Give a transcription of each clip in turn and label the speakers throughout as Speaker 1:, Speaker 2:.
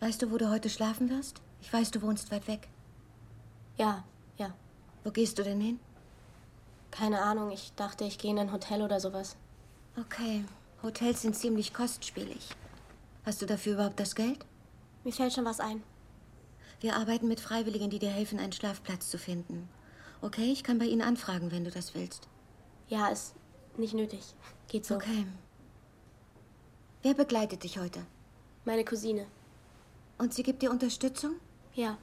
Speaker 1: Weißt du, wo du heute schlafen wirst? Ich weiß, du wohnst weit weg.
Speaker 2: Ja, ja.
Speaker 1: Wo gehst du denn hin?
Speaker 2: Keine Ahnung, ich dachte, ich gehe in ein Hotel oder sowas.
Speaker 1: Okay, Hotels sind ziemlich kostspielig. Hast du dafür überhaupt das Geld?
Speaker 2: Mir fällt schon was ein.
Speaker 1: Wir arbeiten mit Freiwilligen, die dir helfen, einen Schlafplatz zu finden. Okay, ich kann bei ihnen anfragen, wenn du das willst.
Speaker 2: Ja, ist nicht nötig. Geht so.
Speaker 1: Okay. Wer begleitet dich heute?
Speaker 2: Meine Cousine.
Speaker 1: Und sie gibt dir Unterstützung?
Speaker 2: Ja.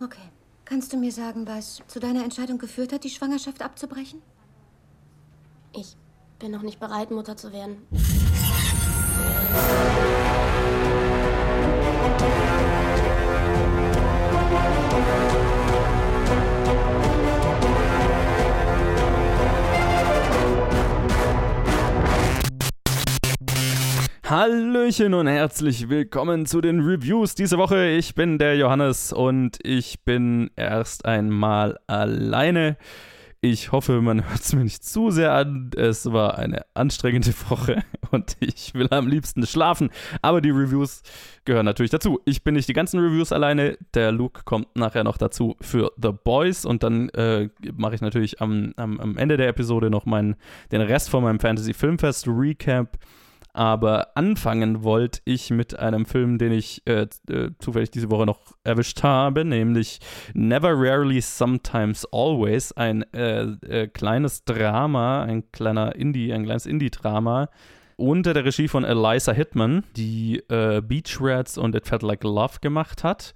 Speaker 1: Okay. Kannst du mir sagen, was zu deiner Entscheidung geführt hat, die Schwangerschaft abzubrechen?
Speaker 2: Ich bin noch nicht bereit, Mutter zu werden.
Speaker 3: Hallöchen und herzlich willkommen zu den Reviews diese Woche. Ich bin der Johannes und ich bin erst einmal alleine. Ich hoffe, man hört es mir nicht zu sehr an. Es war eine anstrengende Woche und ich will am liebsten schlafen. Aber die Reviews gehören natürlich dazu. Ich bin nicht die ganzen Reviews alleine. Der Luke kommt nachher noch dazu für The Boys und dann äh, mache ich natürlich am, am, am Ende der Episode noch meinen, den Rest von meinem Fantasy Filmfest Recap. Aber anfangen wollte ich mit einem Film, den ich äh, äh, zufällig diese Woche noch erwischt habe, nämlich Never Rarely, Sometimes Always, ein äh, äh, kleines Drama, ein kleiner Indie, ein kleines Indie-Drama unter der Regie von Eliza Hitman, die äh, Beach Rats und It Felt Like Love gemacht hat.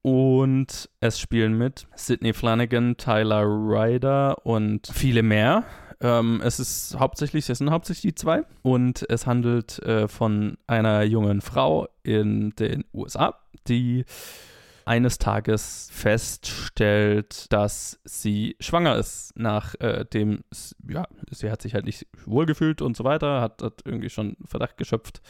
Speaker 3: Und es spielen mit Sidney Flanagan, Tyler Ryder und viele mehr. Ähm, es ist hauptsächlich, es sind hauptsächlich die zwei und es handelt äh, von einer jungen Frau in den USA, die eines Tages feststellt, dass sie schwanger ist, nachdem, äh, ja, sie hat sich halt nicht wohlgefühlt und so weiter, hat, hat irgendwie schon Verdacht geschöpft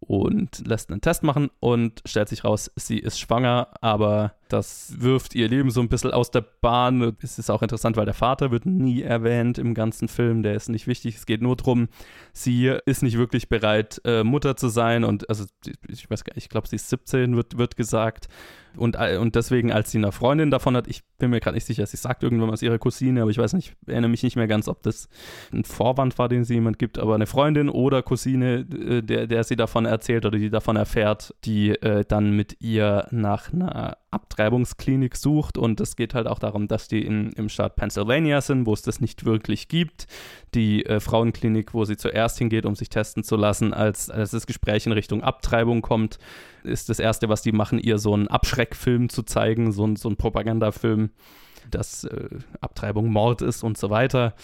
Speaker 3: und lässt einen Test machen und stellt sich raus, sie ist schwanger, aber das wirft ihr Leben so ein bisschen aus der Bahn. Es ist auch interessant, weil der Vater wird nie erwähnt im ganzen Film, der ist nicht wichtig. Es geht nur darum, sie ist nicht wirklich bereit, äh, Mutter zu sein und also ich weiß gar nicht, ich glaube, sie ist 17, wird, wird gesagt. Und, äh, und deswegen, als sie eine Freundin davon hat, ich bin mir gerade nicht sicher, sie sagt irgendwann was ihrer Cousine, aber ich weiß nicht, erinnere mich nicht mehr ganz, ob das ein Vorwand war, den sie jemand gibt, aber eine Freundin oder Cousine, äh, der, der sie davon erzählt oder die davon erfährt, die äh, dann mit ihr nach einer Abtreibungsklinik sucht und es geht halt auch darum, dass die in, im Staat Pennsylvania sind, wo es das nicht wirklich gibt. Die äh, Frauenklinik, wo sie zuerst hingeht, um sich testen zu lassen, als, als das Gespräch in Richtung Abtreibung kommt, ist das Erste, was die machen, ihr so einen Abschreckfilm zu zeigen, so, so ein Propagandafilm, dass äh, Abtreibung Mord ist und so weiter.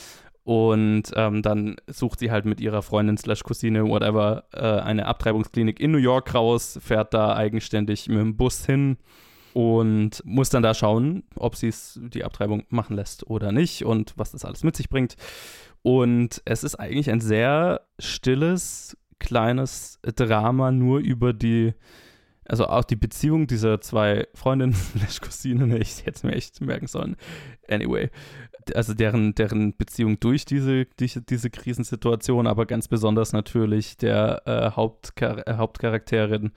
Speaker 3: Und ähm, dann sucht sie halt mit ihrer Freundin slash Cousine, whatever, äh, eine Abtreibungsklinik in New York raus, fährt da eigenständig mit dem Bus hin und muss dann da schauen, ob sie es die Abtreibung machen lässt oder nicht und was das alles mit sich bringt. Und es ist eigentlich ein sehr stilles, kleines Drama nur über die, also auch die Beziehung dieser zwei Freundinnen, Cousinen, ich hätte es mir echt merken sollen. Anyway, also deren, deren Beziehung durch diese, diese, diese Krisensituation, aber ganz besonders natürlich der äh, Hauptchar Hauptcharakterin,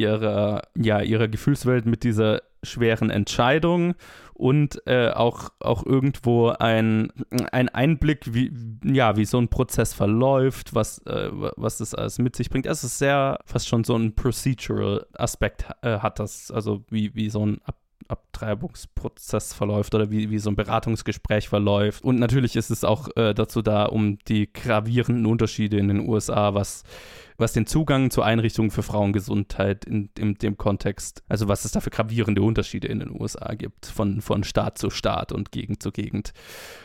Speaker 3: ihrer, ja, ihrer Gefühlswelt mit dieser schweren Entscheidung und äh, auch, auch irgendwo ein, ein Einblick, wie, ja, wie so ein Prozess verläuft, was, äh, was das alles mit sich bringt. Es ist sehr fast schon so ein procedural Aspekt äh, hat das, also wie, wie so ein Ab Abtreibungsprozess verläuft oder wie, wie so ein Beratungsgespräch verläuft. Und natürlich ist es auch äh, dazu da, um die gravierenden Unterschiede in den USA, was was den Zugang zur Einrichtung für Frauengesundheit in, in, dem Kontext, also was es da für gravierende Unterschiede in den USA gibt, von, von Staat zu Staat und Gegend zu Gegend.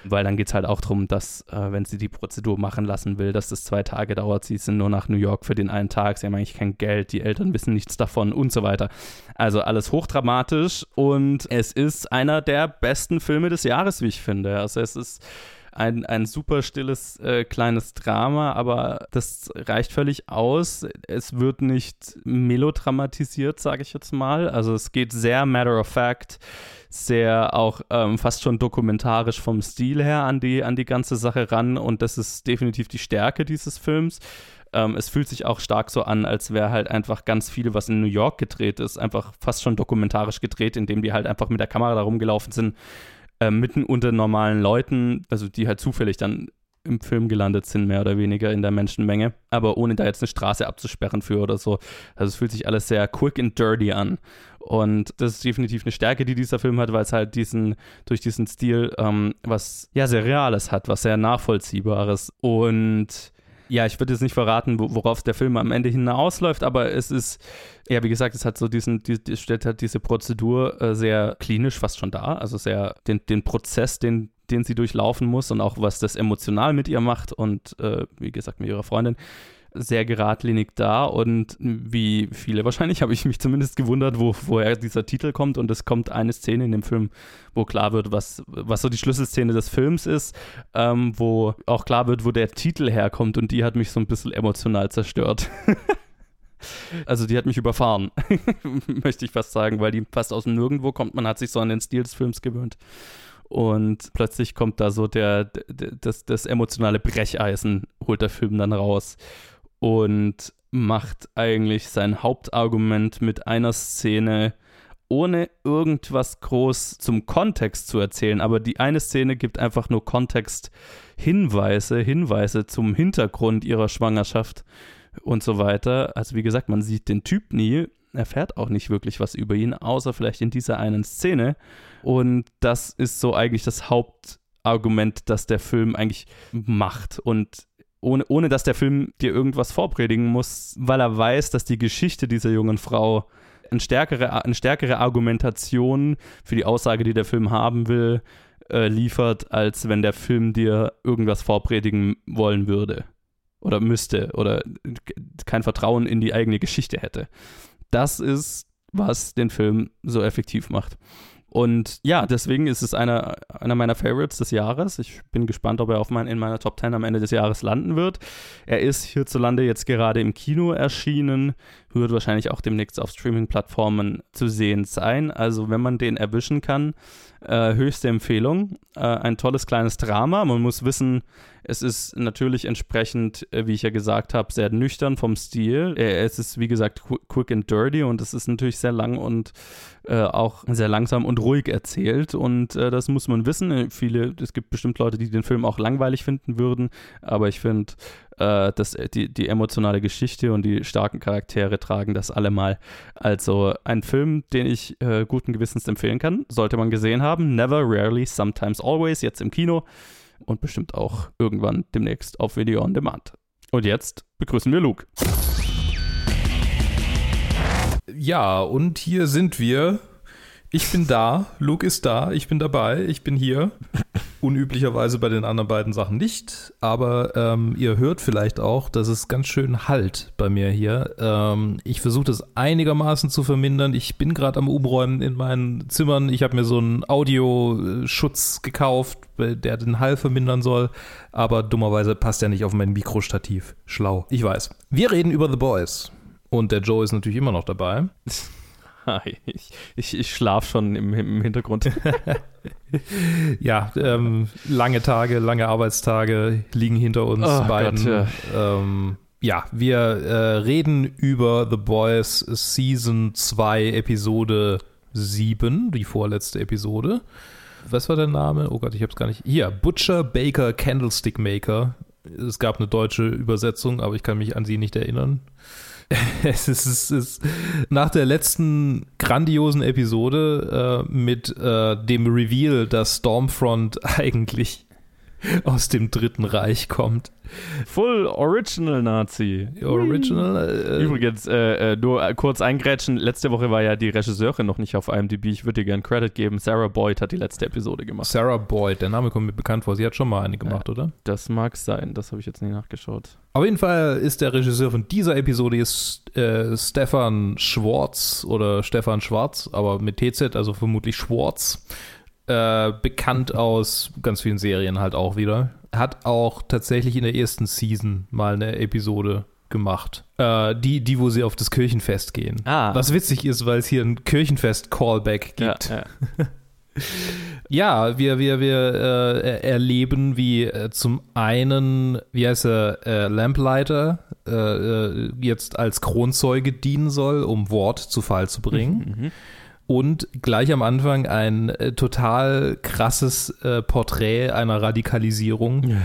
Speaker 3: Weil dann geht es halt auch darum, dass, äh, wenn sie die Prozedur machen lassen will, dass das zwei Tage dauert, sie sind nur nach New York für den einen Tag, sie haben eigentlich kein Geld, die Eltern wissen nichts davon und so weiter. Also alles hochdramatisch und es ist einer der besten Filme des Jahres, wie ich finde. Also es ist ein, ein super stilles äh, kleines Drama, aber das reicht völlig aus. Es wird nicht melodramatisiert, sage ich jetzt mal. Also es geht sehr matter of fact, sehr auch ähm, fast schon dokumentarisch vom Stil her an die, an die ganze Sache ran und das ist definitiv die Stärke dieses Films ähm, es fühlt sich auch stark so an, als wäre halt einfach ganz viel, was in New York gedreht ist, einfach fast schon dokumentarisch gedreht, indem die halt einfach mit der Kamera da rumgelaufen sind, äh, mitten unter normalen Leuten, also die halt zufällig dann im Film gelandet sind, mehr oder weniger in der Menschenmenge, aber ohne da jetzt eine Straße abzusperren für oder so. Also es fühlt sich alles sehr quick and dirty an. Und das ist definitiv eine Stärke, die dieser Film hat, weil es halt diesen, durch diesen Stil ähm, was ja sehr Reales hat, was sehr Nachvollziehbares. Und ja, ich würde jetzt nicht verraten, worauf der Film am Ende hinausläuft, aber es ist, ja, wie gesagt, es hat so diesen, die, die stellt halt diese Prozedur äh, sehr klinisch fast schon da, also sehr den, den Prozess, den den sie durchlaufen muss und auch was das emotional mit ihr macht und äh, wie gesagt mit ihrer Freundin sehr geradlinig da und wie viele wahrscheinlich habe ich mich zumindest gewundert, wo, woher dieser Titel kommt. Und es kommt eine Szene in dem Film, wo klar wird, was, was so die Schlüsselszene des Films ist, ähm, wo auch klar wird, wo der Titel herkommt. Und die hat mich so ein bisschen emotional zerstört. Also die hat mich überfahren, möchte ich fast sagen, weil die fast aus dem Nirgendwo kommt. Man hat sich so an den Stil des Films gewöhnt. Und plötzlich kommt da so der, das, das emotionale Brecheisen, holt der Film dann raus und macht eigentlich sein Hauptargument mit einer Szene, ohne irgendwas groß zum Kontext zu erzählen. Aber die eine Szene gibt einfach nur Kontext, Hinweise, Hinweise zum Hintergrund ihrer Schwangerschaft und so weiter. Also wie gesagt, man sieht den Typ nie, erfährt auch nicht wirklich was über ihn, außer vielleicht in dieser einen Szene. Und das ist so eigentlich das Hauptargument, das der Film eigentlich macht. Und ohne, ohne dass der Film dir irgendwas vorpredigen muss, weil er weiß, dass die Geschichte dieser jungen Frau eine stärkere, eine stärkere Argumentation für die Aussage, die der Film haben will, äh, liefert, als wenn der Film dir irgendwas vorpredigen wollen würde oder müsste oder kein Vertrauen in die eigene Geschichte hätte das ist, was den Film so effektiv macht. Und ja, deswegen ist es einer, einer meiner Favorites des Jahres. Ich bin gespannt, ob er auf mein, in meiner Top 10 am Ende des Jahres landen wird. Er ist hierzulande jetzt gerade im Kino erschienen, wird wahrscheinlich auch demnächst auf Streaming-Plattformen zu sehen sein. Also wenn man den erwischen kann, äh, höchste Empfehlung. Äh, ein tolles kleines Drama. Man muss wissen, es ist natürlich entsprechend, äh, wie ich ja gesagt habe, sehr nüchtern vom Stil. Äh, es ist, wie gesagt, quick and dirty und es ist natürlich sehr lang und äh, auch sehr langsam und ruhig erzählt. Und äh, das muss man wissen. Viele, es gibt bestimmt Leute, die den Film auch langweilig finden würden, aber ich finde, äh, das, die, die emotionale Geschichte und die starken Charaktere tragen das allemal. Also ein Film, den ich äh, guten Gewissens empfehlen kann, sollte man gesehen haben. Never, Rarely, Sometimes, Always, jetzt im Kino und bestimmt auch irgendwann demnächst auf Video on Demand. Und jetzt begrüßen wir Luke.
Speaker 4: Ja, und hier sind wir ich bin da, Luke ist da, ich bin dabei, ich bin hier. Unüblicherweise bei den anderen beiden Sachen nicht, aber ähm, ihr hört vielleicht auch, dass es ganz schön halt bei mir hier. Ähm, ich versuche das einigermaßen zu vermindern. Ich bin gerade am Umräumen in meinen Zimmern. Ich habe mir so einen Audioschutz gekauft, der den Hall vermindern soll, aber dummerweise passt er nicht auf mein Mikrostativ. Schlau, ich weiß. Wir reden über The Boys. Und der Joe ist natürlich immer noch dabei.
Speaker 3: ich, ich, ich schlafe schon im, im Hintergrund.
Speaker 4: ja, ähm, lange Tage, lange Arbeitstage liegen hinter uns oh beiden. Gott, ja. Ähm, ja, wir äh, reden über The Boys Season 2, Episode 7, die vorletzte Episode. Was war der Name? Oh Gott, ich hab's gar nicht. Hier, Butcher Baker Candlestick Maker. Es gab eine deutsche Übersetzung, aber ich kann mich an sie nicht erinnern. es, ist, es ist nach der letzten grandiosen Episode äh, mit äh, dem Reveal, dass Stormfront eigentlich aus dem Dritten Reich kommt.
Speaker 3: Full Original Nazi.
Speaker 4: Original.
Speaker 3: Äh, Übrigens, äh, äh, nur kurz eingrätschen. Letzte Woche war ja die Regisseurin noch nicht auf IMDb. Ich würde dir gerne Credit geben. Sarah Boyd hat die letzte Episode gemacht.
Speaker 4: Sarah Boyd, der Name kommt mir bekannt vor. Sie hat schon mal eine gemacht, oder?
Speaker 3: Das mag sein. Das habe ich jetzt nicht nachgeschaut.
Speaker 4: Auf jeden Fall ist der Regisseur von dieser Episode ist, äh, Stefan Schwarz oder Stefan Schwarz, aber mit TZ, also vermutlich Schwarz. Äh, bekannt aus ganz vielen Serien halt auch wieder. Hat auch tatsächlich in der ersten Season mal eine Episode gemacht. Äh, die, die, wo sie auf das Kirchenfest gehen. Ah. Was witzig ist, weil es hier ein Kirchenfest-Callback gibt.
Speaker 3: Ja, ja.
Speaker 4: Ja, wir, wir, wir äh, erleben, wie äh, zum einen, wie heißt er, äh, Lamplighter äh, äh, jetzt als Kronzeuge dienen soll, um Wort zu Fall zu bringen. Mhm. Und gleich am Anfang ein äh, total krasses Porträt einer Radikalisierung.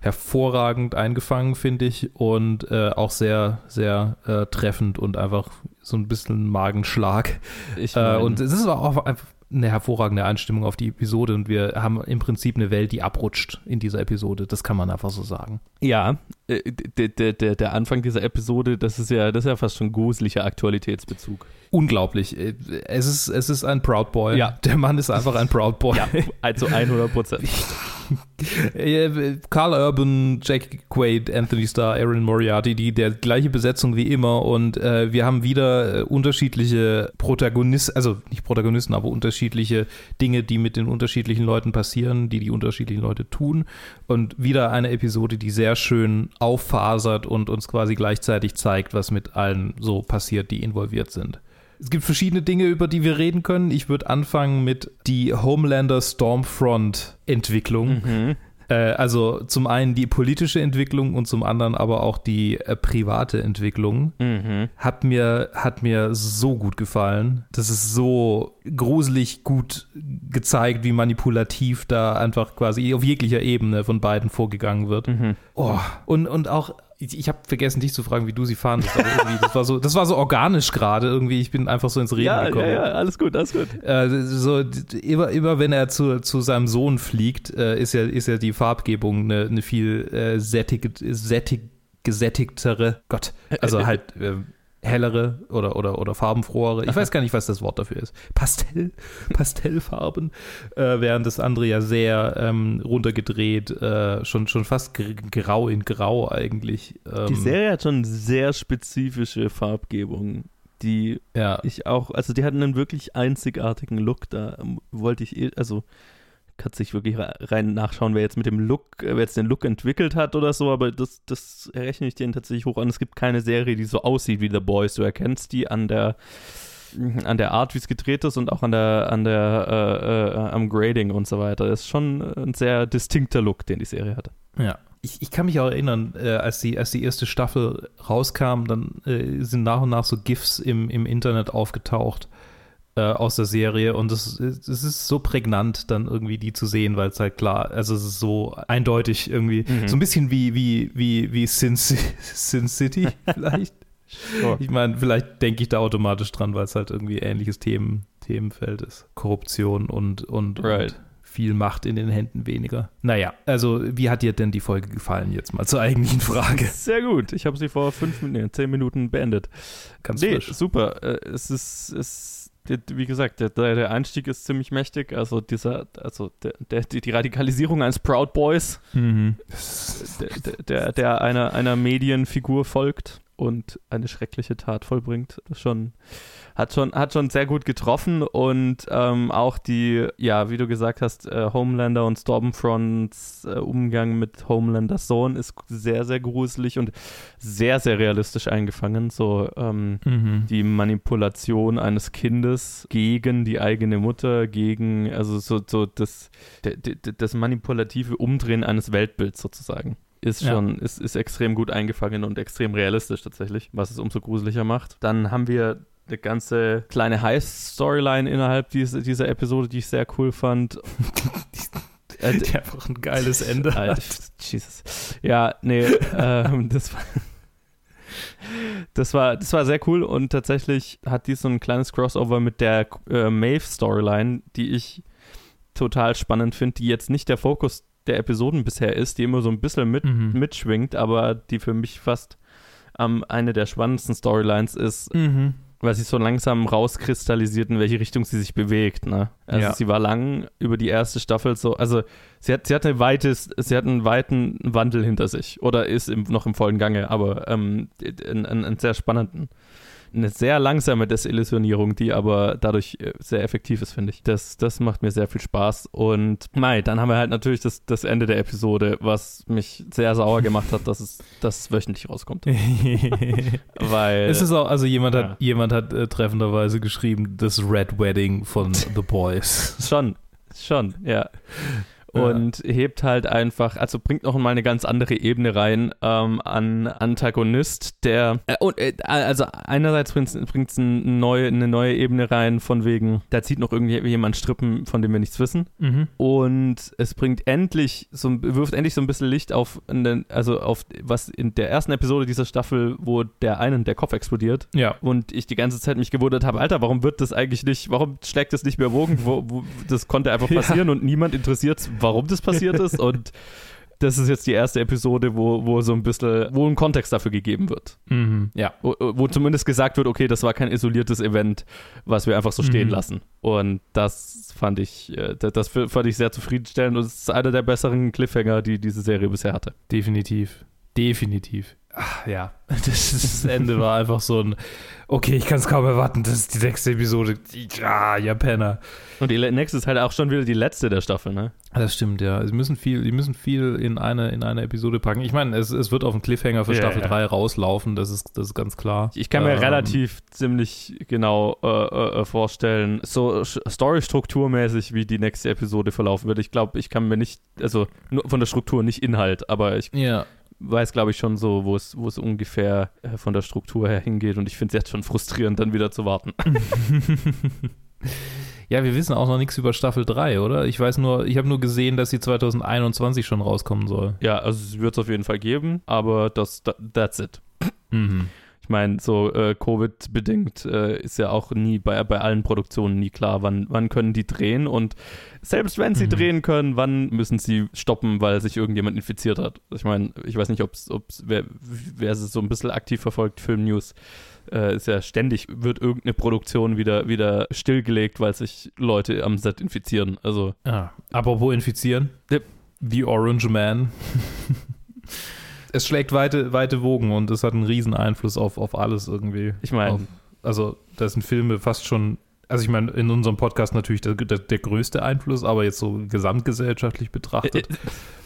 Speaker 4: Hervorragend eingefangen, finde ich. Und auch sehr, sehr treffend und einfach so ein bisschen Magenschlag. Mein, und es ist auch einfach eine hervorragende Einstimmung auf die Episode und wir haben im Prinzip eine Welt, die abrutscht in dieser Episode. Das kann man einfach so sagen.
Speaker 3: Ja, äh, der, der, der Anfang dieser Episode, das ist ja, das ist ja fast schon gruseliger Aktualitätsbezug.
Speaker 4: Unglaublich. Äh, es ist, es ist ein Proud Boy. Ja. Der Mann ist einfach ein Proud Boy. Ja,
Speaker 3: also 100 Prozent.
Speaker 4: Carl Urban, Jack Quaid, Anthony Starr, Aaron Moriarty, die der gleiche Besetzung wie immer und äh, wir haben wieder äh, unterschiedliche Protagonisten, also nicht Protagonisten, aber unterschiedliche Dinge, die mit den unterschiedlichen Leuten passieren, die die unterschiedlichen Leute tun und wieder eine Episode, die sehr schön auffasert und uns quasi gleichzeitig zeigt, was mit allen so passiert, die involviert sind. Es gibt verschiedene Dinge, über die wir reden können. Ich würde anfangen mit die Homelander Stormfront Entwicklung. Mhm. Äh, also zum einen die politische Entwicklung und zum anderen aber auch die äh, private Entwicklung. Mhm. Hat, mir, hat mir so gut gefallen. Das ist so gruselig gut gezeigt, wie manipulativ da einfach quasi auf jeglicher Ebene von beiden vorgegangen wird. Mhm. Oh. Und, und auch ich, ich habe vergessen, dich zu fragen, wie du sie fandest. das, war so, das war so organisch gerade irgendwie. Ich bin einfach so ins Reden
Speaker 3: ja,
Speaker 4: gekommen.
Speaker 3: Ja, ja, alles gut, alles gut.
Speaker 4: Äh, so, immer, immer wenn er zu, zu seinem Sohn fliegt, äh, ist, ja, ist ja die Farbgebung eine, eine viel äh, sättig, sättig, gesättigtere, Gott, also halt äh, hellere oder, oder, oder farbenfrohere. Ich weiß gar nicht, was das Wort dafür ist. Pastell, Pastellfarben, äh, während das andere ja sehr ähm, runtergedreht, äh, schon, schon fast grau in grau eigentlich.
Speaker 3: Ähm, die Serie hat schon sehr spezifische Farbgebung, die ja. ich auch, also die hatten einen wirklich einzigartigen Look, da wollte ich, eh, also kannst sich wirklich rein nachschauen, wer jetzt mit dem Look, wer jetzt den Look entwickelt hat oder so, aber das, das rechne ich denen tatsächlich hoch an. Es gibt keine Serie, die so aussieht wie The Boys. Du erkennst die an der an der Art, wie es gedreht ist und auch an der, an der, äh, äh, am Grading und so weiter. Das ist schon ein sehr distinkter Look, den die Serie hatte.
Speaker 4: Ja. Ich, ich kann mich auch erinnern, äh, als, die, als die erste Staffel rauskam, dann äh, sind nach und nach so GIFs im, im Internet aufgetaucht äh, aus der Serie und es, es ist so prägnant, dann irgendwie die zu sehen, weil es halt klar, also es ist so eindeutig irgendwie, mhm. so ein bisschen wie, wie, wie, wie Sin, Sin City vielleicht. Oh. Ich meine, vielleicht denke ich da automatisch dran, weil es halt irgendwie ähnliches Themen, Themenfeld ist. Korruption und, und, right. und viel Macht in den Händen weniger. Naja, also wie hat dir denn die Folge gefallen jetzt mal zur eigentlichen Frage?
Speaker 3: Sehr gut. Ich habe sie vor fünf Minuten, zehn Minuten beendet.
Speaker 4: Ganz nee, frisch.
Speaker 3: super. Äh, es ist, es wie gesagt, der, der Einstieg ist ziemlich mächtig. Also dieser, also der, der, die Radikalisierung eines Proud Boys, mhm. der, der, der einer, einer Medienfigur folgt und eine schreckliche Tat vollbringt. Das ist schon hat schon, hat schon sehr gut getroffen und ähm, auch die, ja, wie du gesagt hast, äh, Homelander und Stormfronts äh, Umgang mit Homelanders Sohn ist sehr, sehr gruselig und sehr, sehr realistisch eingefangen. So ähm, mhm. die Manipulation eines Kindes gegen die eigene Mutter, gegen, also so, so das, das manipulative Umdrehen eines Weltbilds sozusagen ist schon, ja. ist, ist extrem gut eingefangen und extrem realistisch tatsächlich, was es umso gruseliger macht. Dann haben wir eine ganze kleine Heist-Storyline innerhalb dieser, dieser Episode, die ich sehr cool fand.
Speaker 4: Äh, die einfach ein geiles Ende
Speaker 3: Alter, Jesus. Ja, nee, ähm, das war das war, das war sehr cool und tatsächlich hat dies so ein kleines Crossover mit der äh, Maeve-Storyline, die ich total spannend finde, die jetzt nicht der Fokus der Episoden bisher ist, die immer so ein bisschen mit, mhm. mitschwingt, aber die für mich fast ähm, eine der spannendsten Storylines ist. Mhm weil sie so langsam rauskristallisiert, in welche Richtung sie sich bewegt. Ne? Also ja. sie war lang über die erste Staffel so, also sie hat, sie hat, ein weites, sie hat einen weiten Wandel hinter sich oder ist im, noch im vollen Gange, aber ähm, einen, einen sehr spannenden. Eine sehr langsame Desillusionierung, die aber dadurch äh, sehr effektiv ist, finde ich. Das, das macht mir sehr viel Spaß. Und Mai, dann haben wir halt natürlich das, das Ende der Episode, was mich sehr sauer gemacht hat, dass es, dass es wöchentlich rauskommt. Weil.
Speaker 4: Es ist auch, also jemand ja. hat, jemand hat äh, treffenderweise geschrieben, das Red Wedding von The Boys.
Speaker 3: schon, schon, ja und ja. hebt halt einfach, also bringt noch mal eine ganz andere Ebene rein ähm, an Antagonist, der äh, und, äh, also einerseits bringt es eine neue, eine neue Ebene rein von wegen, da zieht noch irgendjemand Strippen, von dem wir nichts wissen mhm. und es bringt endlich so wirft endlich so ein bisschen Licht auf den, also auf was in der ersten Episode dieser Staffel, wo der einen der Kopf explodiert
Speaker 4: ja.
Speaker 3: und ich die ganze Zeit mich gewundert habe, Alter, warum wird das eigentlich nicht, warum schlägt das nicht mehr Wogen, wo, wo das konnte einfach passieren ja. und niemand interessiert warum das passiert ist. und das ist jetzt die erste Episode, wo, wo so ein bisschen, wo ein Kontext dafür gegeben wird.
Speaker 4: Mhm, ja.
Speaker 3: Wo, wo, zumindest gesagt wird, okay, das war kein isoliertes Event, was wir einfach so stehen mhm. lassen. Und das fand ich, äh, das fand ich sehr zufriedenstellend und es ist einer der besseren Cliffhanger, die diese Serie bisher hatte.
Speaker 4: Definitiv. Definitiv. Ach, ja, das, das, Ende war einfach so ein, okay, ich kann es kaum erwarten, das ist die nächste Episode. Ja, ja, Penner.
Speaker 3: Und die nächste ist halt auch schon wieder die letzte der Staffel, ne?
Speaker 4: Das stimmt, ja. Sie müssen viel, die müssen viel in eine, in eine Episode packen. Ich meine, es, es wird auf den Cliffhanger für ja, Staffel ja. 3 rauslaufen, das ist, das ist ganz klar.
Speaker 3: Ich kann mir ähm, relativ ziemlich genau äh, äh, äh vorstellen, so Story-strukturmäßig, wie die nächste Episode verlaufen wird. Ich glaube, ich kann mir nicht, also nur von der Struktur, nicht Inhalt, aber ich
Speaker 4: ja
Speaker 3: weiß, glaube ich, schon so, wo es, wo es ungefähr äh, von der Struktur her hingeht. Und ich finde es jetzt schon frustrierend, dann wieder zu warten.
Speaker 4: ja, wir wissen auch noch nichts über Staffel 3, oder? Ich weiß nur, ich habe nur gesehen, dass sie 2021 schon rauskommen soll.
Speaker 3: Ja, also es wird es auf jeden Fall geben, aber das, that's it. Mhm. Ich meine, so äh, Covid-bedingt äh, ist ja auch nie bei, bei allen Produktionen nie klar, wann, wann können die drehen und selbst wenn sie mhm. drehen können, wann müssen sie stoppen, weil sich irgendjemand infiziert hat. Ich meine, ich weiß nicht, ob es, wer, wer es so ein bisschen aktiv verfolgt, Film News, äh, ist ja ständig, wird irgendeine Produktion wieder, wieder stillgelegt, weil sich Leute am Set infizieren. Also.
Speaker 4: Ah, apropos infizieren. The Orange Man. es schlägt weite, weite Wogen und es hat einen riesen Einfluss auf, auf alles irgendwie.
Speaker 3: Ich meine.
Speaker 4: Also, da sind Filme fast schon also ich meine, in unserem Podcast natürlich der, der, der, größte Einfluss, aber jetzt so gesamtgesellschaftlich betrachtet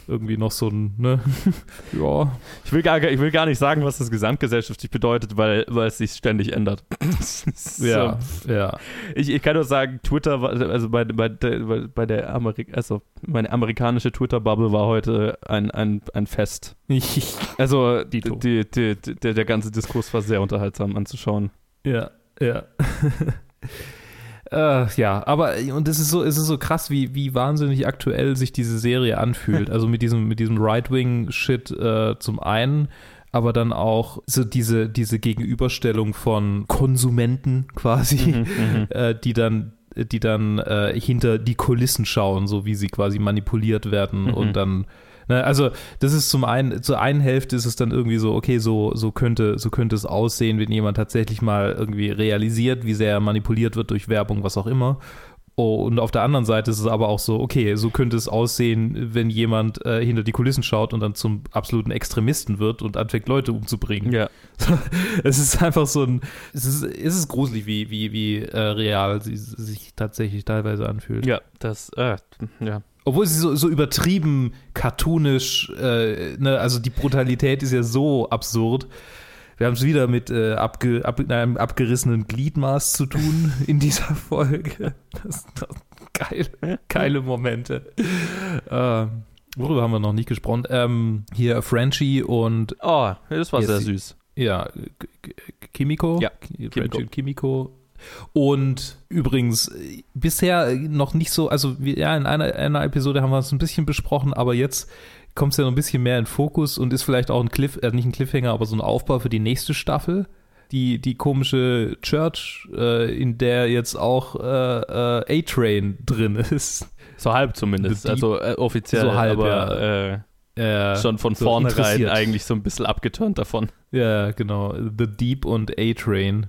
Speaker 4: irgendwie noch so ein, ne?
Speaker 3: ja. Ich will, gar, ich will gar nicht sagen, was das gesamtgesellschaftlich bedeutet, weil, weil es sich ständig ändert.
Speaker 4: ja, ja.
Speaker 3: Ich, ich kann nur sagen, Twitter, war, also bei, bei, bei der Amerik also meine amerikanische Twitter-Bubble war heute ein, ein, ein Fest. also die, die, die, der, der ganze Diskurs war sehr unterhaltsam anzuschauen.
Speaker 4: Ja, ja. Äh, ja, aber und es ist so, es ist so krass, wie, wie wahnsinnig aktuell sich diese Serie anfühlt. Also mit diesem, mit diesem Right-Wing-Shit äh, zum einen, aber dann auch so diese, diese Gegenüberstellung von Konsumenten quasi, mhm, mhm. äh, die dann die dann äh, hinter die Kulissen schauen, so wie sie quasi manipuliert werden mhm. und dann Ne, also das ist zum einen, zur einen Hälfte ist es dann irgendwie so, okay, so, so könnte, so könnte es aussehen, wenn jemand tatsächlich mal irgendwie realisiert, wie sehr er manipuliert wird durch Werbung, was auch immer. Oh, und auf der anderen Seite ist es aber auch so, okay, so könnte es aussehen, wenn jemand äh, hinter die Kulissen schaut und dann zum absoluten Extremisten wird und anfängt, Leute umzubringen.
Speaker 3: Ja.
Speaker 4: es ist einfach so ein, es ist, es ist gruselig, wie, wie, wie äh, real sie sich tatsächlich teilweise anfühlt.
Speaker 3: Ja, das, äh, ja
Speaker 4: obwohl sie so, so übertrieben cartoonisch, äh, ne, also die Brutalität ist ja so absurd. Wir haben es wieder mit äh, abge, ab, einem abgerissenen Gliedmaß zu tun in dieser Folge. Das, das geile, geile Momente. Äh, worüber haben wir noch nicht gesprochen? Ähm, hier Frenchie und.
Speaker 3: Oh, das war sehr süß.
Speaker 4: Ja, Kimiko.
Speaker 3: Ja,
Speaker 4: Kimiko. Kimiko und übrigens, bisher noch nicht so, also ja, in einer, einer Episode haben wir es ein bisschen besprochen, aber jetzt kommt es ja noch ein bisschen mehr in Fokus und ist vielleicht auch ein Cliff, äh, nicht ein Cliffhanger, aber so ein Aufbau für die nächste Staffel. Die, die komische Church, äh, in der jetzt auch äh, äh A-Train drin ist.
Speaker 3: So halb zumindest, die, also äh, offiziell,
Speaker 4: so halb, aber
Speaker 3: ja. schon von so vornherein eigentlich so ein bisschen abgeturnt davon.
Speaker 4: Ja, genau. The Deep und A-Train.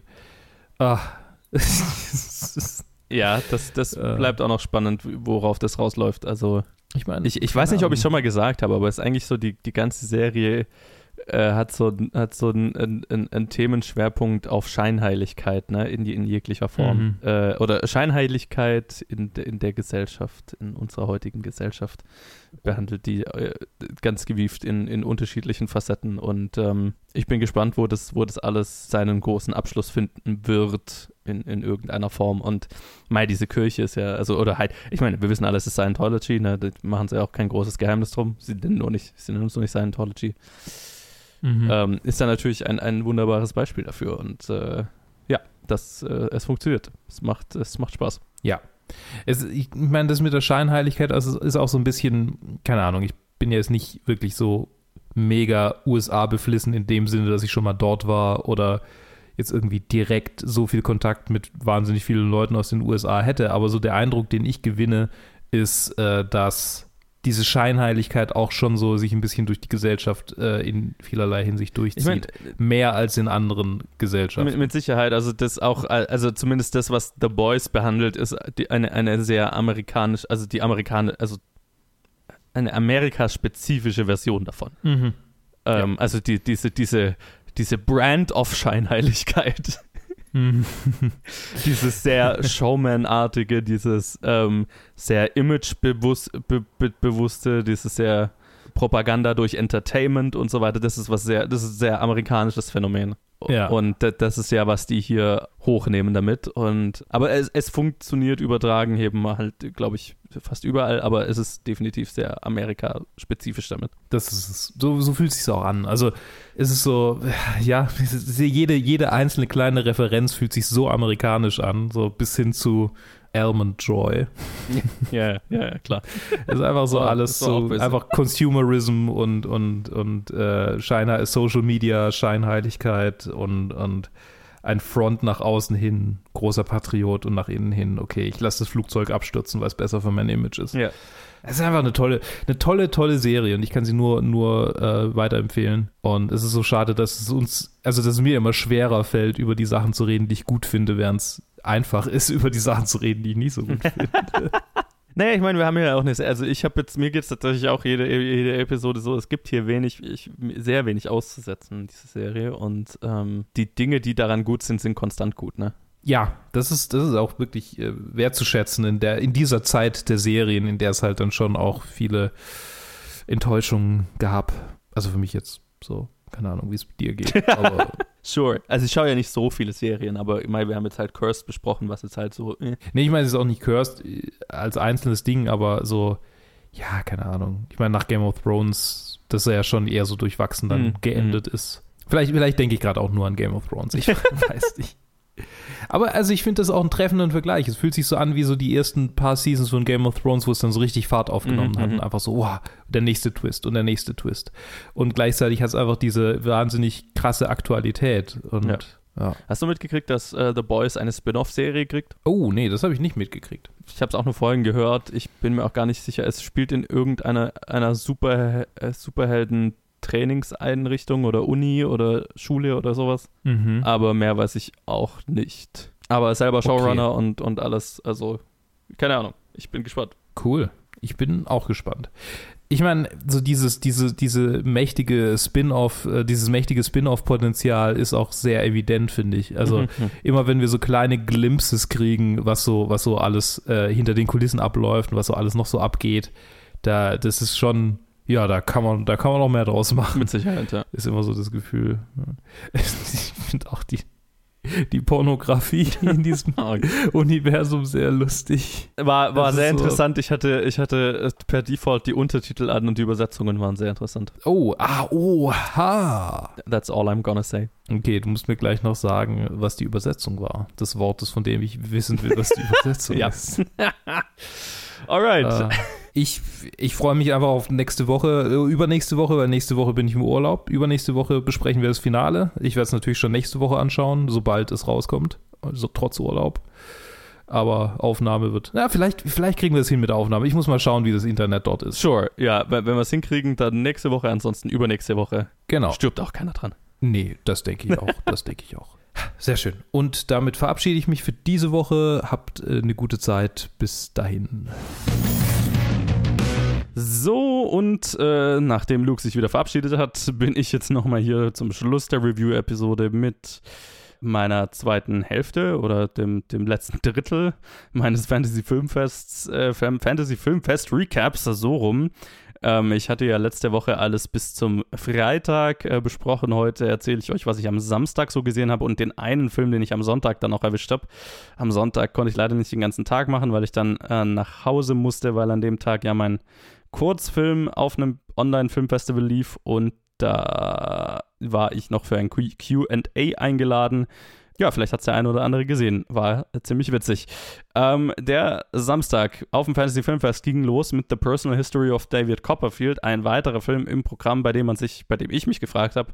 Speaker 4: Ach,
Speaker 3: ja, das, das äh. bleibt auch noch spannend, worauf das rausläuft. Also,
Speaker 4: ich meine,
Speaker 3: ich, ich weiß nicht, ob ich schon mal gesagt habe, aber es ist eigentlich so, die, die ganze Serie äh, hat so, hat so einen ein, Themenschwerpunkt auf Scheinheiligkeit, ne, in, in jeglicher Form. Mhm. Äh, oder Scheinheiligkeit in, in der Gesellschaft, in unserer heutigen Gesellschaft. Behandelt die äh, ganz gewieft in, in unterschiedlichen Facetten und ähm, ich bin gespannt, wo das, wo das alles seinen großen Abschluss finden wird in, in irgendeiner Form. Und mal diese Kirche ist ja, also, oder halt, ich meine, wir wissen alles, es ist Scientology, ne? Da machen sie ja auch kein großes Geheimnis drum. Sie nennen nur nicht, sie nennen uns nur nicht Scientology. Mhm. Ähm, ist dann natürlich ein, ein wunderbares Beispiel dafür. Und äh, ja, das, äh, es funktioniert. Es macht, es macht Spaß.
Speaker 4: Ja. Es, ich meine, das mit der Scheinheiligkeit also ist auch so ein bisschen, keine Ahnung, ich bin jetzt nicht wirklich so mega USA beflissen in dem Sinne, dass ich schon mal dort war oder jetzt irgendwie direkt so viel Kontakt mit wahnsinnig vielen Leuten aus den USA hätte. Aber so der Eindruck, den ich gewinne, ist, äh, dass diese Scheinheiligkeit auch schon so sich ein bisschen durch die Gesellschaft äh, in vielerlei Hinsicht durchzieht. Ich mein, mehr als in anderen Gesellschaften.
Speaker 3: Mit, mit, Sicherheit, also das auch, also zumindest das, was The Boys behandelt, ist die, eine, eine sehr amerikanisch, also die amerikanische, also eine amerikaspezifische Version davon. Mhm. Ähm, ja. Also die, diese, diese, diese Brand of Scheinheiligkeit. Dieses sehr Showman-artige, dieses ähm, sehr Image-bewusste, dieses sehr Propaganda durch Entertainment und so weiter, das ist was sehr, das ist ein sehr amerikanisches Phänomen. Ja. Und das ist ja, was die hier hochnehmen damit. Und aber es, es funktioniert übertragen eben halt, glaube ich, fast überall, aber es ist definitiv sehr Amerika-spezifisch damit.
Speaker 4: Das ist so, so fühlt es sich auch an. Also es ist so, ja, jede, jede einzelne kleine Referenz fühlt sich so amerikanisch an, so bis hin zu Almond Joy.
Speaker 3: Ja, ja, klar.
Speaker 4: Es ist einfach so alles so, einfach Consumerism und, und, und äh, Scheine, Social Media, Scheinheiligkeit und, und ein Front nach außen hin, großer Patriot und nach innen hin, okay, ich lasse das Flugzeug abstürzen, weil es besser für mein Image ist. Ja. Es ist einfach eine tolle, eine tolle, tolle Serie und ich kann sie nur, nur äh, weiterempfehlen. Und es ist so schade, dass es uns, also dass es mir immer schwerer fällt, über die Sachen zu reden, die ich gut finde, während es einfach ist, über die Sachen zu reden, die ich nicht so gut finde.
Speaker 3: Naja, ich meine, wir haben ja auch nicht, also ich habe jetzt, mir geht es tatsächlich auch jede, jede Episode so, es gibt hier wenig, ich, sehr wenig auszusetzen in dieser Serie und ähm, die Dinge, die daran gut sind, sind konstant gut, ne?
Speaker 4: Ja, das ist, das ist auch wirklich äh, wertzuschätzen in, der, in dieser Zeit der Serien, in der es halt dann schon auch viele Enttäuschungen gab. Also für mich jetzt so, keine Ahnung, wie es mit dir geht. Aber
Speaker 3: Sure. Also ich schaue ja nicht so viele Serien, aber ich meine, wir haben jetzt halt Cursed besprochen, was jetzt halt so.
Speaker 4: Äh. Nee, ich meine, es ist auch nicht Cursed äh, als einzelnes Ding, aber so, ja, keine Ahnung. Ich meine, nach Game of Thrones, dass er ja schon eher so durchwachsen dann mm, geendet mm. ist. Vielleicht, vielleicht denke ich gerade auch nur an Game of Thrones. Ich weiß nicht. Aber also ich finde das auch einen treffenden Vergleich. Es fühlt sich so an wie so die ersten paar Seasons von Game of Thrones, wo es dann so richtig Fahrt aufgenommen mhm. hat und mhm. einfach so, wow, der nächste Twist und der nächste Twist. Und gleichzeitig hat es einfach diese wahnsinnig krasse Aktualität. Und ja.
Speaker 3: Ja. Hast du mitgekriegt, dass uh, The Boys eine Spin-off-Serie kriegt?
Speaker 4: Oh, nee, das habe ich nicht mitgekriegt.
Speaker 3: Ich habe es auch nur vorhin gehört. Ich bin mir auch gar nicht sicher. Es spielt in irgendeiner einer Super, äh, Superhelden Trainingseinrichtung oder Uni oder Schule oder sowas. Mhm. Aber mehr weiß ich auch nicht. Aber selber Showrunner okay. und, und alles, also keine Ahnung. Ich bin gespannt.
Speaker 4: Cool. Ich bin auch gespannt. Ich meine, so dieses, diese, diese mächtige Spin-off, äh, dieses mächtige Spin-off-Potenzial ist auch sehr evident, finde ich. Also mhm. immer wenn wir so kleine Glimpses kriegen, was so, was so alles äh, hinter den Kulissen abläuft und was so alles noch so abgeht, da, das ist schon, ja, da kann man, da kann man noch mehr draus machen.
Speaker 3: Mit Sicherheit, ja.
Speaker 4: Ist immer so das Gefühl. Ich finde auch die, die Pornografie in diesem Universum sehr lustig.
Speaker 3: War, war sehr so interessant. Ich hatte, ich hatte per Default die Untertitel an und die Übersetzungen waren sehr interessant.
Speaker 4: Oh, ah, oha.
Speaker 3: That's all I'm gonna say.
Speaker 4: Okay, du musst mir gleich noch sagen, was die Übersetzung war. Des Wortes, von dem ich wissen will, was die Übersetzung ist.
Speaker 3: Alright.
Speaker 4: Äh, ich, ich freue mich einfach auf nächste Woche, äh, übernächste Woche, weil nächste Woche bin ich im Urlaub. Übernächste Woche besprechen wir das Finale. Ich werde es natürlich schon nächste Woche anschauen, sobald es rauskommt. Also trotz Urlaub. Aber Aufnahme wird. Ja, vielleicht, vielleicht kriegen wir es hin mit der Aufnahme. Ich muss mal schauen, wie das Internet dort ist.
Speaker 3: Sure, ja. Wenn wir es hinkriegen, dann nächste Woche, ansonsten übernächste Woche.
Speaker 4: Genau.
Speaker 3: Stirbt auch keiner dran.
Speaker 4: Nee, das denke ich auch. Das denke ich auch. Sehr schön. Und damit verabschiede ich mich für diese Woche. Habt äh, eine gute Zeit. Bis dahin.
Speaker 3: So, und äh, nachdem Luke sich wieder verabschiedet hat, bin ich jetzt nochmal hier zum Schluss der Review-Episode mit meiner zweiten Hälfte oder dem, dem letzten Drittel meines Fantasy Filmfests, äh, Fantasy Filmfest Recaps, so rum. Ähm, ich hatte ja letzte Woche alles bis zum Freitag äh, besprochen. Heute erzähle ich euch, was ich am Samstag so gesehen habe und den einen Film, den ich am Sonntag dann auch erwischt habe. Am Sonntag konnte ich leider nicht den ganzen Tag machen, weil ich dann äh, nach Hause musste, weil an dem Tag ja mein Kurzfilm auf einem Online-Filmfestival lief und da war ich noch für ein QA eingeladen. Ja, vielleicht hat es der eine oder andere gesehen. War ziemlich witzig. Ähm, der Samstag auf dem Fantasy Filmfest ging los mit The Personal History of David Copperfield, ein weiterer Film im Programm, bei dem man sich, bei dem ich mich gefragt habe,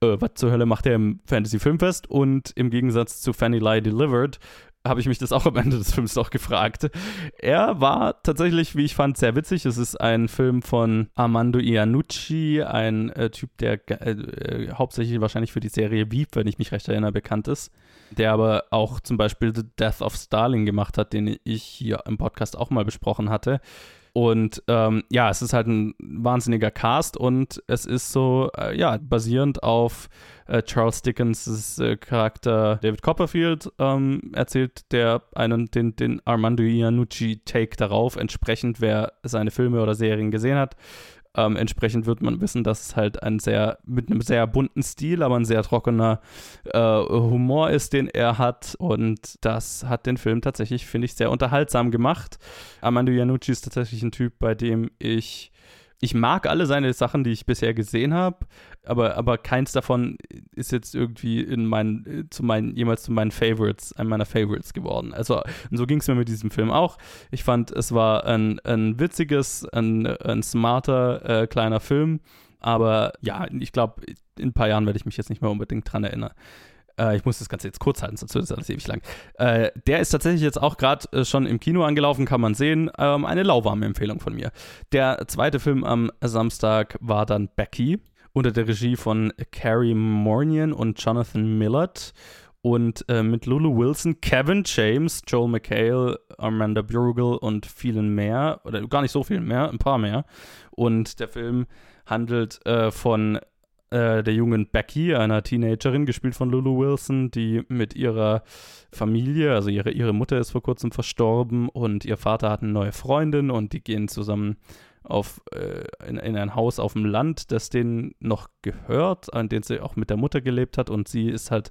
Speaker 3: äh, was zur Hölle macht er im Fantasy Filmfest? Und im Gegensatz zu Fanny Lie Delivered habe ich mich das auch am Ende des Films noch gefragt. Er war tatsächlich, wie ich fand, sehr witzig. Es ist ein Film von Armando Iannucci, ein äh, Typ, der äh, äh, hauptsächlich wahrscheinlich für die Serie Wieb, wenn ich mich recht erinnere, bekannt ist. Der aber auch zum Beispiel The Death of Stalin gemacht hat, den ich hier im Podcast auch mal besprochen hatte. Und ähm, ja, es ist halt ein wahnsinniger Cast und es ist so, äh, ja, basierend auf äh, Charles Dickens' äh, Charakter David Copperfield ähm, erzählt der einen, den, den Armando Iannucci-Take darauf, entsprechend wer seine Filme oder Serien gesehen hat. Ähm, entsprechend wird man wissen, dass es halt ein sehr, mit einem sehr bunten Stil, aber ein sehr trockener äh, Humor ist, den er hat. Und das hat den Film tatsächlich, finde ich, sehr unterhaltsam gemacht. Armando Iannucci ist tatsächlich ein Typ, bei dem ich ich mag alle seine Sachen, die ich bisher gesehen habe, aber, aber keins davon ist jetzt irgendwie in meinen, zu meinen, jemals zu meinen Favorites, einem meiner Favorites geworden. Also, und so ging es mir mit diesem Film auch. Ich fand, es war ein, ein witziges, ein, ein smarter äh, kleiner Film, aber ja, ich glaube, in ein paar Jahren werde ich mich jetzt nicht mehr unbedingt dran erinnern. Äh, ich muss das Ganze jetzt kurz halten, sonst wird es alles ewig lang. Äh, der ist tatsächlich jetzt auch gerade äh, schon im Kino angelaufen, kann man sehen. Ähm, eine lauwarme Empfehlung von mir. Der zweite Film am Samstag war dann Becky unter der Regie von Carrie Mornian und Jonathan Millard und äh, mit Lulu Wilson, Kevin James, Joel McHale, Amanda Brugel und vielen mehr, oder gar nicht so vielen mehr, ein paar mehr. Und der Film handelt äh, von äh, der jungen Becky, einer Teenagerin, gespielt von Lulu Wilson, die mit ihrer Familie, also ihre, ihre Mutter ist vor kurzem verstorben und ihr Vater hat eine neue Freundin und die gehen zusammen auf, äh, in, in, ein Haus auf dem Land, das denen noch gehört, an dem sie auch mit der Mutter gelebt hat und sie ist halt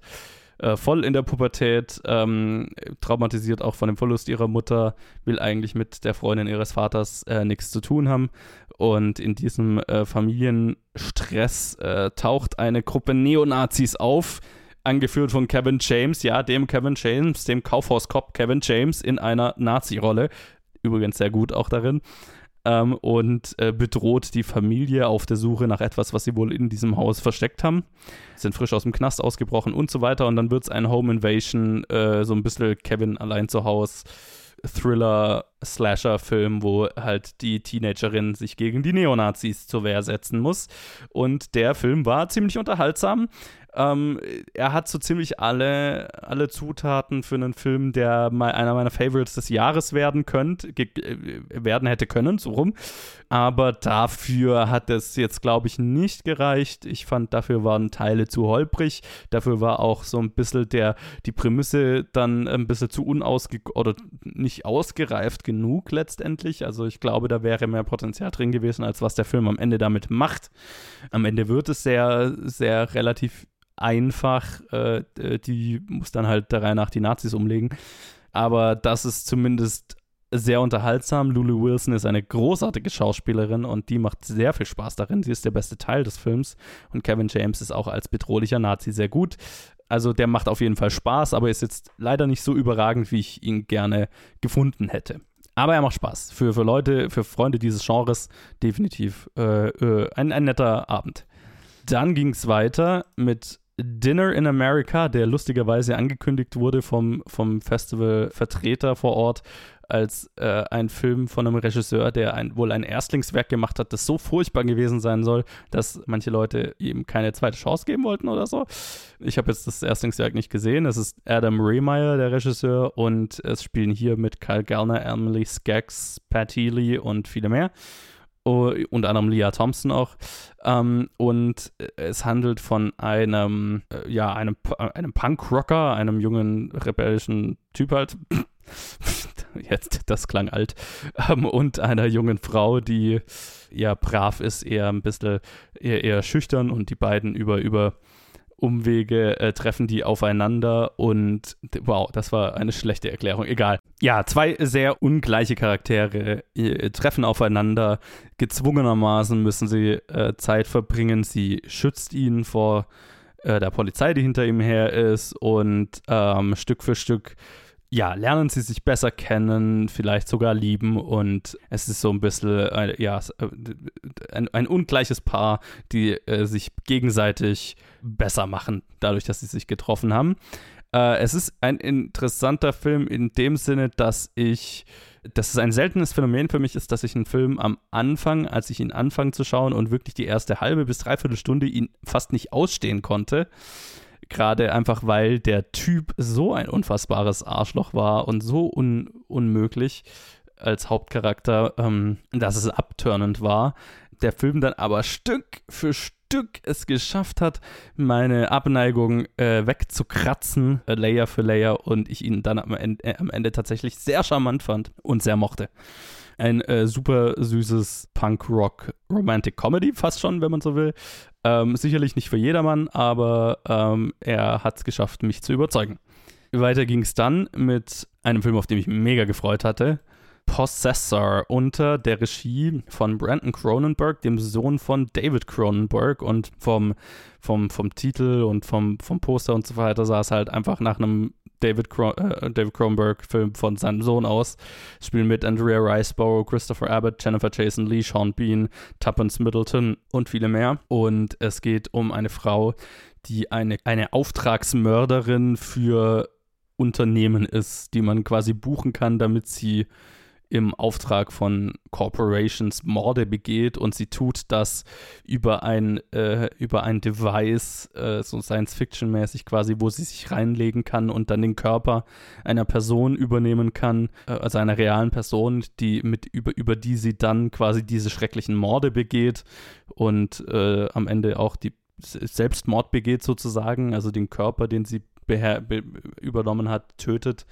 Speaker 3: äh, voll in der Pubertät, ähm, traumatisiert auch von dem Verlust ihrer Mutter, will eigentlich mit der Freundin ihres Vaters äh, nichts zu tun haben und in diesem äh, Familienstress äh, taucht eine Gruppe Neonazis auf, angeführt von Kevin James, ja, dem Kevin James, dem Kaufhauskopf Kevin James in einer Nazi-Rolle. Übrigens sehr gut auch darin. Ähm, und äh, bedroht die Familie auf der Suche nach etwas, was sie wohl in diesem Haus versteckt haben. Sind frisch aus dem Knast ausgebrochen und so weiter. Und dann wird es ein Home Invasion, äh, so ein bisschen Kevin allein zu Hause Thriller-Slasher-Film, wo halt die Teenagerin sich gegen die Neonazis zur Wehr setzen muss. Und der Film war ziemlich unterhaltsam. Ähm, er hat so ziemlich alle, alle Zutaten für einen Film, der mal einer meiner Favorites des Jahres werden könnte, äh, werden hätte können, so rum. Aber dafür hat es jetzt, glaube ich, nicht gereicht. Ich fand, dafür waren Teile zu holprig. Dafür war auch so ein bisschen der, die Prämisse dann ein bisschen zu unausge oder nicht ausgereift genug letztendlich. Also ich glaube, da wäre mehr Potenzial drin gewesen, als was der Film am Ende damit macht. Am Ende wird es sehr, sehr relativ einfach. Äh, die muss dann halt der Reihe nach die Nazis umlegen. Aber das ist zumindest sehr unterhaltsam. Lulu Wilson ist eine großartige Schauspielerin und die macht sehr viel Spaß darin. Sie ist der beste Teil des Films und Kevin James ist auch als bedrohlicher Nazi sehr gut. Also der macht auf jeden Fall Spaß, aber ist jetzt leider nicht so überragend, wie ich ihn gerne gefunden hätte. Aber er macht Spaß. Für, für Leute, für Freunde dieses Genres definitiv äh, äh, ein, ein netter Abend. Dann ging es weiter mit Dinner in America, der lustigerweise angekündigt wurde vom, vom Festival-Vertreter vor Ort als äh, ein Film von einem Regisseur, der ein, wohl ein Erstlingswerk gemacht hat, das so furchtbar gewesen sein soll, dass manche Leute ihm keine zweite Chance geben wollten oder so. Ich habe jetzt das Erstlingswerk nicht gesehen. Es ist Adam Rehmeyer, der Regisseur, und es spielen hier mit Kyle Gallner, Emily Skaggs, Pat Healy und viele mehr. uh, unter anderem Leah Thompson auch. Ähm, und es handelt von einem, äh, ja, einem, einem Punkrocker, einem jungen rebellischen Typ halt. Jetzt, das klang alt. Ähm, und einer jungen Frau, die ja brav ist, eher ein bisschen eher, eher schüchtern und die beiden über, über Umwege äh, treffen die aufeinander und wow, das war eine schlechte Erklärung. Egal. Ja, zwei sehr ungleiche Charaktere äh, treffen aufeinander. Gezwungenermaßen müssen sie äh, Zeit verbringen. Sie schützt ihn vor äh, der Polizei, die hinter ihm her ist und ähm, Stück für Stück ja, lernen sie sich besser kennen, vielleicht sogar lieben und es ist so ein bisschen, äh, ja, äh, ein, ein, ungleiches Paar, die äh, sich gegenseitig besser machen, dadurch, dass sie sich getroffen haben. Äh, es ist ein interessanter Film in dem Sinne, dass ich, dass es ein seltenes Phänomen für mich ist, dass ich einen Film am Anfang, als ich ihn anfange zu schauen und wirklich die erste halbe bis dreiviertel Stunde ihn fast nicht ausstehen konnte Gerade einfach, weil der Typ so ein unfassbares Arschloch war und so un unmöglich als Hauptcharakter, ähm, dass es abturnend war. Der Film dann aber Stück für Stück es geschafft hat, meine Abneigung äh, wegzukratzen, äh, Layer für Layer, und ich ihn dann am Ende, äh, am Ende tatsächlich sehr charmant fand und sehr mochte ein äh, super süßes Punk-Rock-Romantic-Comedy, fast schon, wenn man so will. Ähm, sicherlich nicht für jedermann, aber ähm, er hat es geschafft, mich zu überzeugen. Weiter ging es dann mit einem Film, auf den ich mega gefreut hatte. Possessor unter der Regie von Brandon Cronenberg, dem Sohn von David Cronenberg und vom, vom, vom Titel und vom, vom Poster und so weiter sah es halt einfach nach einem David, Cron äh, David Cronenberg-Film von seinem Sohn aus. Spielen mit Andrea Riceborough, Christopher Abbott, Jennifer Jason Lee, Sean Bean, Tuppence Middleton und viele mehr. Und es geht um eine Frau, die eine, eine Auftragsmörderin für Unternehmen ist, die man quasi buchen kann, damit sie im Auftrag von Corporations Morde begeht und sie tut das über ein, äh, über ein Device, äh, so Science-Fiction-mäßig quasi, wo sie sich reinlegen kann und dann den Körper einer Person übernehmen kann, äh, also einer realen Person, die mit über, über die sie dann quasi diese schrecklichen Morde begeht und äh, am Ende auch die Selbstmord begeht sozusagen, also den Körper, den sie übernommen hat, tötet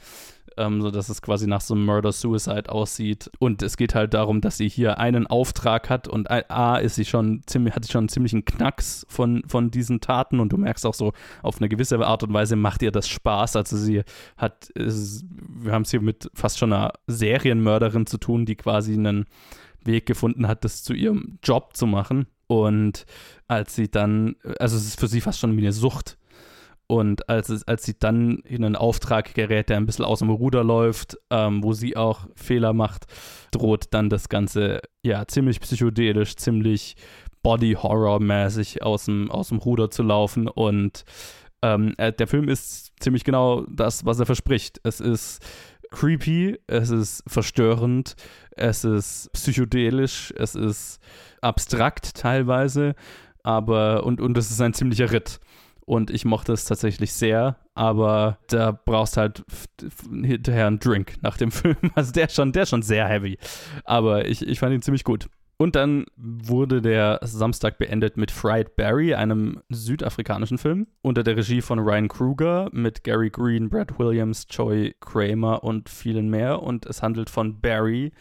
Speaker 3: ähm, sodass es quasi nach so einem Murder-Suicide aussieht. Und es geht halt darum, dass sie hier einen Auftrag hat und A, ist sie schon ziemlich, hat sie schon einen ziemlichen Knacks von, von diesen Taten und du merkst auch so, auf eine gewisse Art und Weise macht ihr das Spaß. Also sie hat, ist, wir haben es hier mit fast schon einer Serienmörderin zu tun, die quasi einen Weg gefunden hat, das zu ihrem Job zu machen. Und als sie dann, also es ist für sie fast schon wie eine Sucht, und als, es, als sie dann in einen Auftrag gerät, der ein bisschen aus dem Ruder läuft, ähm, wo sie auch Fehler macht, droht dann das Ganze ja ziemlich psychedelisch, ziemlich Body-Horror-mäßig aus dem, aus dem Ruder zu laufen. Und ähm, äh, der Film ist ziemlich genau das, was er verspricht. Es ist creepy, es ist verstörend, es ist psychedelisch, es ist abstrakt teilweise, aber und, und es ist ein ziemlicher Ritt und ich mochte es tatsächlich sehr, aber da brauchst halt hinterher einen Drink nach dem Film. Also der ist schon, der ist schon sehr heavy. Aber ich, ich fand ihn ziemlich gut. Und dann wurde der Samstag beendet mit Fried Barry, einem südafrikanischen Film, unter der Regie von Ryan Kruger mit Gary Green, Brad Williams, Joy Kramer und vielen mehr. Und es handelt von Barry,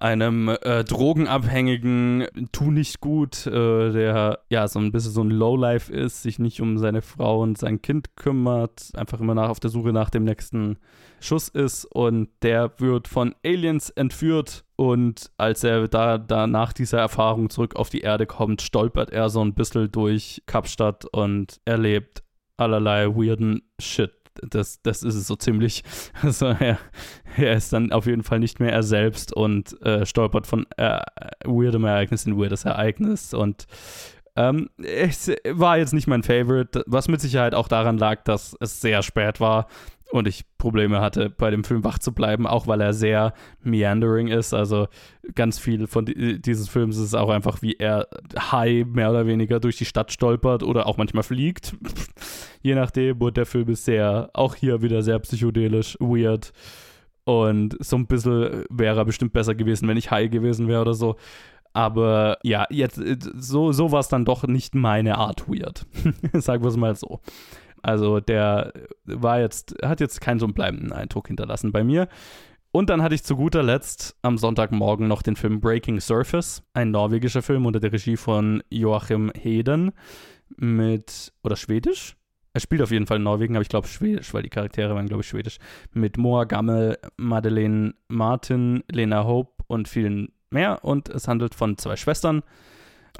Speaker 3: einem äh, drogenabhängigen Tu nicht gut, äh, der ja so ein bisschen so ein Lowlife ist, sich nicht um seine Frau und sein Kind kümmert, einfach immer nach auf der Suche nach dem nächsten Schuss ist und der wird von Aliens entführt und als er da, da nach dieser Erfahrung zurück auf die Erde kommt, stolpert er so ein bisschen durch Kapstadt und erlebt allerlei weirden Shit das, das ist es so ziemlich. Also er, er ist dann auf jeden Fall nicht mehr er selbst und äh, stolpert von äh, weirdem Ereignis in weirdes Ereignis und ähm, es war jetzt nicht mein Favorite, was mit Sicherheit auch daran lag, dass es sehr spät war und ich Probleme hatte, bei dem Film wach zu bleiben, auch weil er sehr meandering ist. Also ganz viel von dieses Films ist auch einfach, wie er high mehr oder weniger durch die Stadt stolpert oder auch manchmal fliegt. Je nachdem. Und der Film ist sehr, auch hier wieder sehr psychedelisch, weird. Und so ein bisschen wäre er bestimmt besser gewesen, wenn ich high gewesen wäre oder so. Aber ja, jetzt äh, so, so war es dann doch nicht meine Art weird. Sagen wir es mal so. Also der war jetzt, hat jetzt keinen so bleibenden Eindruck hinterlassen bei mir. Und dann hatte ich zu guter Letzt am Sonntagmorgen noch den Film Breaking Surface, ein norwegischer Film unter der Regie von Joachim Heden mit, oder Schwedisch? Er spielt auf jeden Fall in Norwegen, aber ich glaube Schwedisch, weil die Charaktere waren, glaube ich, Schwedisch. Mit Moa Gammel, Madeleine Martin, Lena Hope und vielen mehr. Und es handelt von zwei Schwestern,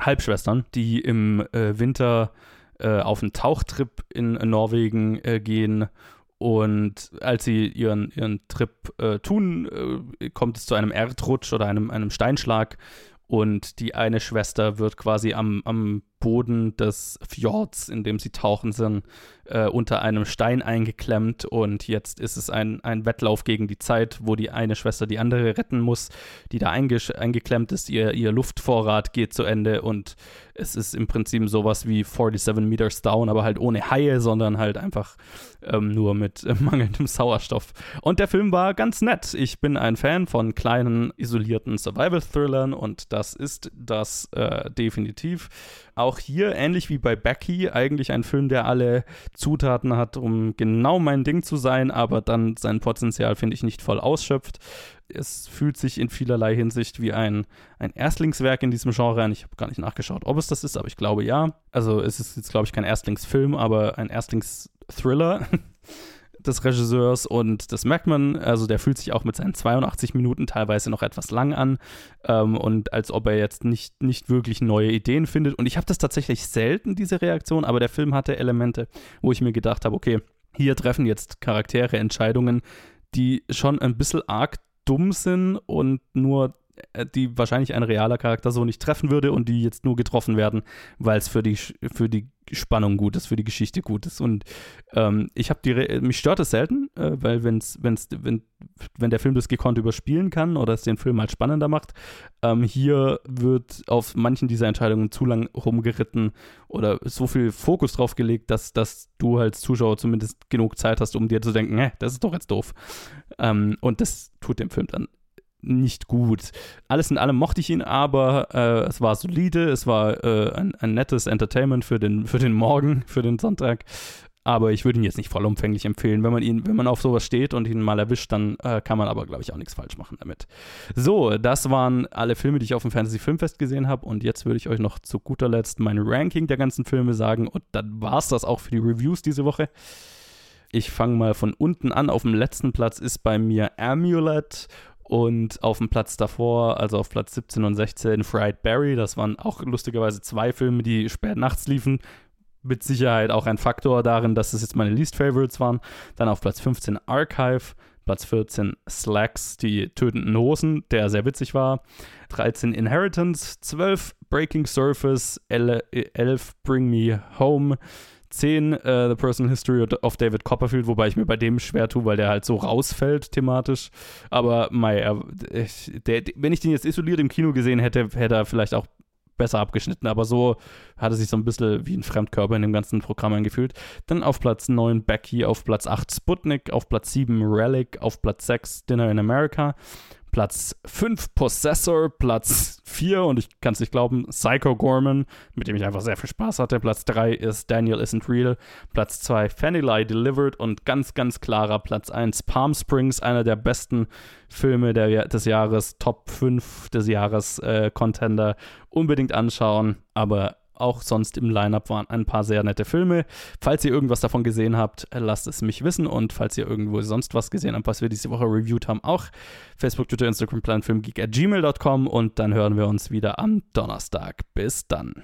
Speaker 3: Halbschwestern, die im äh, Winter äh, auf einen Tauchtrip in Norwegen äh, gehen. Und als sie ihren, ihren Trip äh, tun, äh, kommt es zu einem Erdrutsch oder einem, einem Steinschlag. Und die eine Schwester wird quasi am, am Boden des Fjords, in dem sie tauchen sind, äh, unter einem Stein eingeklemmt und jetzt ist es ein, ein Wettlauf gegen die Zeit, wo die eine Schwester die andere retten muss, die da eingeklemmt ist. Ihr, ihr Luftvorrat geht zu Ende und es ist im Prinzip sowas wie 47 Meters Down, aber halt ohne Haie, sondern halt einfach ähm, nur mit äh, mangelndem Sauerstoff. Und der Film war ganz nett. Ich bin ein Fan von kleinen, isolierten Survival-Thrillern und das ist das äh, definitiv. Auch hier, ähnlich wie bei Becky, eigentlich ein Film, der alle Zutaten hat, um genau mein Ding zu sein, aber dann sein Potenzial, finde ich, nicht voll ausschöpft. Es fühlt sich in vielerlei Hinsicht wie ein, ein Erstlingswerk in diesem Genre an. Ich habe gar nicht nachgeschaut, ob es das ist, aber ich glaube ja. Also es ist jetzt, glaube ich, kein Erstlingsfilm, aber ein Erstlingsthriller. des Regisseurs und das merkt man, also der fühlt sich auch mit seinen 82 Minuten teilweise noch etwas lang an ähm, und als ob er jetzt nicht, nicht wirklich neue Ideen findet. Und ich habe das tatsächlich selten, diese Reaktion, aber der Film hatte Elemente, wo ich mir gedacht habe, okay, hier treffen jetzt Charaktere Entscheidungen, die schon ein bisschen arg dumm sind und nur die wahrscheinlich ein realer Charakter so nicht treffen würde und die jetzt nur getroffen werden, weil es für die, für die Spannung gut ist, für die Geschichte gut ist. Und ähm, ich habe die, Re mich stört es selten, äh, weil wenn's, wenn's, wenn, wenn der Film das gekonnt überspielen kann oder es den Film halt spannender macht, ähm, hier wird auf manchen dieser Entscheidungen zu lang rumgeritten oder so viel Fokus drauf gelegt, dass, dass du als Zuschauer zumindest genug Zeit hast, um dir zu denken, hä, das ist doch jetzt doof. Ähm, und das tut dem Film dann nicht gut. Alles in allem mochte ich ihn, aber äh, es war solide, es war äh, ein, ein, nettes Entertainment für den, für den Morgen, für den Sonntag. Aber ich würde ihn jetzt nicht vollumfänglich empfehlen. Wenn man ihn, wenn man auf sowas steht und ihn mal erwischt, dann äh, kann man aber, glaube ich, auch nichts falsch machen damit. So, das waren alle Filme, die ich auf dem Fantasy Filmfest gesehen habe. Und jetzt würde ich euch noch zu guter Letzt mein Ranking der ganzen Filme sagen. Und dann war es das auch für die Reviews diese Woche. Ich fange mal von unten an. Auf dem letzten Platz ist bei mir Amulet und auf dem Platz davor, also auf Platz 17 und 16, Fried Berry. Das waren auch lustigerweise zwei Filme, die spät nachts liefen. Mit Sicherheit auch ein Faktor darin, dass es jetzt meine Least Favorites waren. Dann auf Platz 15 Archive. Platz 14 Slacks, die tötenden Hosen, der sehr witzig war. 13 Inheritance. 12 Breaking Surface. 11 Bring Me Home. 10 uh, The Personal History of David Copperfield, wobei ich mir bei dem schwer tue, weil der halt so rausfällt thematisch. Aber mei, er, der, wenn ich den jetzt isoliert im Kino gesehen hätte, hätte er vielleicht auch besser abgeschnitten, aber so hat er sich so ein bisschen wie ein Fremdkörper in dem ganzen Programm angefühlt. Dann auf Platz 9 Becky, auf Platz 8 Sputnik, auf Platz 7 Relic, auf Platz 6 Dinner in America, Platz 5 Possessor, Platz 4 und ich kann es nicht glauben, Psycho Gorman, mit dem ich einfach sehr viel Spaß hatte. Platz 3 ist Daniel Isn't Real, Platz 2 Fanny Delivered und ganz, ganz klarer Platz 1 Palm Springs, einer der besten Filme der, des Jahres, Top 5 des Jahres äh, Contender. Unbedingt anschauen, aber auch sonst im Lineup waren ein paar sehr nette Filme. Falls ihr irgendwas davon gesehen habt, lasst es mich wissen. Und falls ihr irgendwo sonst was gesehen habt, was wir diese Woche reviewed haben, auch Facebook, Twitter, Instagram, planfilmgeek at gmail.com. Und dann hören wir uns wieder am Donnerstag. Bis dann.